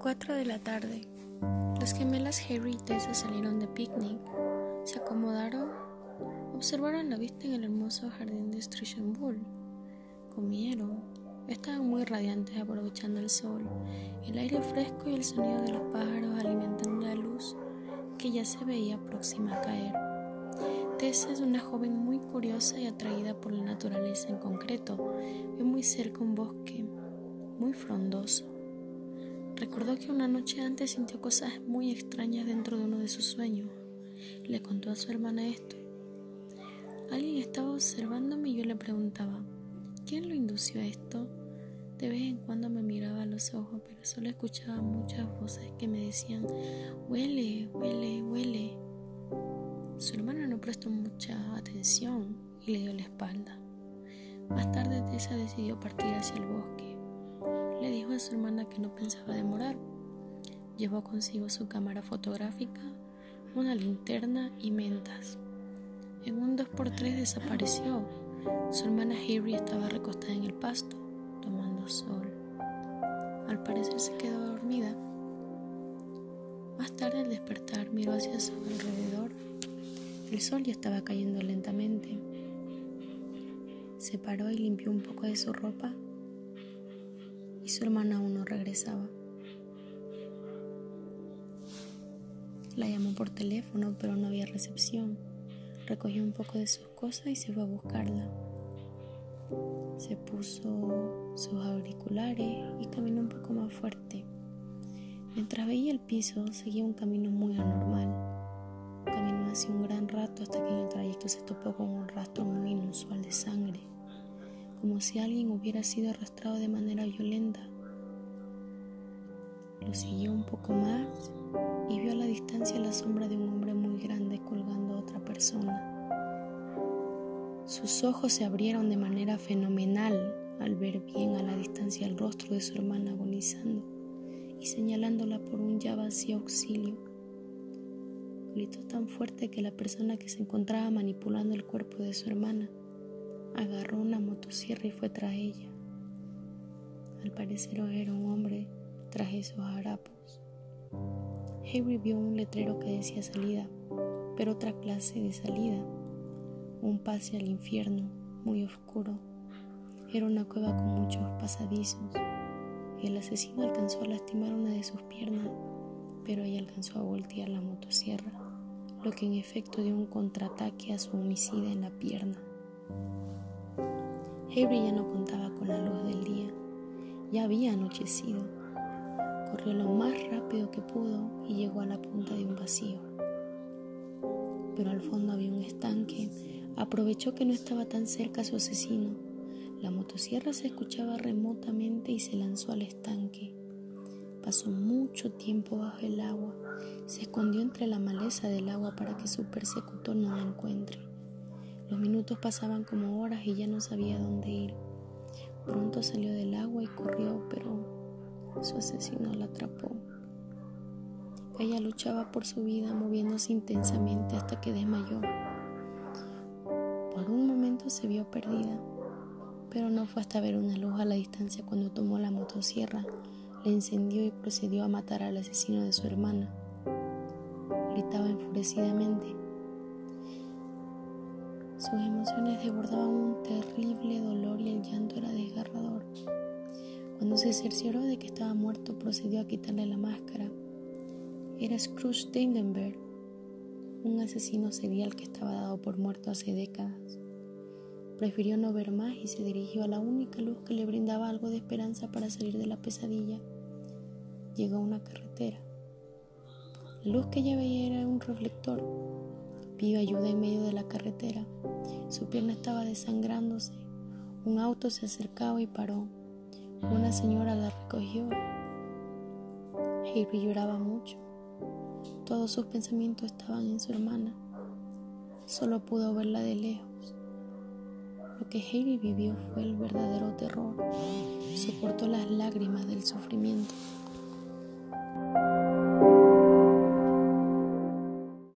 Cuatro de la tarde. Las gemelas Harry y Tessa salieron de picnic, se acomodaron, observaron la vista en el hermoso jardín de Bull, comieron, estaban muy radiantes aprovechando el sol, el aire fresco y el sonido de los pájaros alimentando la luz que ya se veía próxima a caer. Tessa es una joven muy curiosa y atraída por la naturaleza en concreto. Ve muy cerca un bosque muy frondoso Recordó que una noche antes sintió cosas muy extrañas dentro de uno de sus sueños. Le contó a su hermana esto. Alguien estaba observándome y yo le preguntaba, ¿quién lo indució a esto? De vez en cuando me miraba a los ojos, pero solo escuchaba muchas voces que me decían, huele, huele. Prestó mucha atención y le dio la espalda. Más tarde Tessa decidió partir hacia el bosque le dijo a su hermana que no pensaba demorar. Llevó consigo su cámara fotográfica, una linterna y mentas. En un 2x3 desapareció. Su hermana Harry estaba recostada en el pasto, tomando sol. Al parecer se quedó dormida. Más tarde al despertar miró hacia su alrededor. El sol ya estaba cayendo lentamente. Se paró y limpió un poco de su ropa y su hermana aún no regresaba. La llamó por teléfono, pero no había recepción. Recogió un poco de sus cosas y se fue a buscarla. Se puso sus auriculares y caminó un poco más fuerte. Mientras veía el piso, seguía un camino muy anormal. Hace un gran rato hasta que en el trayecto se topó con un rastro muy inusual de sangre como si alguien hubiera sido arrastrado de manera violenta. Lo siguió un poco más y vio a la distancia la sombra de un hombre muy grande colgando a otra persona. Sus ojos se abrieron de manera fenomenal al ver bien a la distancia el rostro de su hermana agonizando y señalándola por un ya vacío auxilio. Gritó tan fuerte que la persona que se encontraba manipulando el cuerpo de su hermana agarró una motosierra y fue tras ella. Al parecer era un hombre tras esos harapos. Harry vio un letrero que decía salida, pero otra clase de salida, un pase al infierno muy oscuro. Era una cueva con muchos pasadizos. El asesino alcanzó a lastimar una de sus piernas, pero ella alcanzó a voltear la motosierra, lo que en efecto dio un contraataque a su homicida en la pierna. Harry ya no contaba con la luz del día, ya había anochecido. Corrió lo más rápido que pudo y llegó a la punta de un vacío. Pero al fondo había un estanque. Aprovechó que no estaba tan cerca su asesino. La motosierra se escuchaba remotamente y se lanzó al estanque. Pasó mucho tiempo bajo el agua. Se escondió entre la maleza del agua para que su persecutor no la encuentre. Los minutos pasaban como horas y ya no sabía dónde ir. Pronto salió del agua y corrió, pero su asesino la atrapó. Ella luchaba por su vida, moviéndose intensamente hasta que desmayó. Por un momento se vio perdida, pero no fue hasta ver una luz a la distancia cuando tomó la motosierra, le encendió y procedió a matar al asesino de su hermana. Gritaba enfurecidamente. Sus emociones desbordaban un terrible dolor y el llanto era desgarrador. Cuando se cercioró de que estaba muerto, procedió a quitarle la máscara. Era Scrooge Dindenberg, un asesino serial que estaba dado por muerto hace décadas. Prefirió no ver más y se dirigió a la única luz que le brindaba algo de esperanza para salir de la pesadilla. Llegó a una carretera. La luz que ella veía era un reflector Pidió ayuda en medio de la carretera. Su pierna estaba desangrándose. Un auto se acercaba y paró. Una señora la recogió. Harry lloraba mucho. Todos sus pensamientos estaban en su hermana. Solo pudo verla de lejos. Lo que Harry vivió fue el verdadero terror. Soportó las lágrimas del sufrimiento.